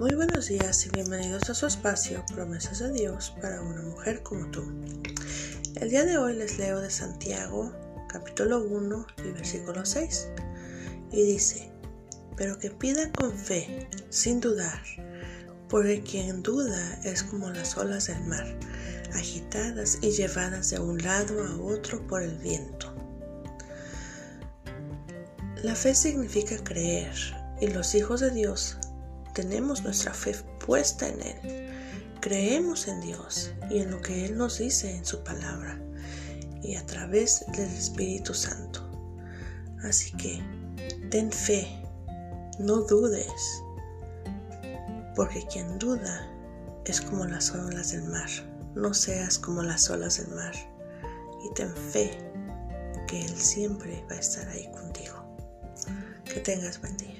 Muy buenos días y bienvenidos a su espacio Promesas de Dios para una mujer como tú. El día de hoy les leo de Santiago capítulo 1 y versículo 6 y dice, pero que pida con fe, sin dudar, porque quien duda es como las olas del mar, agitadas y llevadas de un lado a otro por el viento. La fe significa creer y los hijos de Dios tenemos nuestra fe puesta en Él. Creemos en Dios y en lo que Él nos dice en su palabra y a través del Espíritu Santo. Así que ten fe, no dudes, porque quien duda es como las olas del mar. No seas como las olas del mar y ten fe que Él siempre va a estar ahí contigo. Que tengas buen día.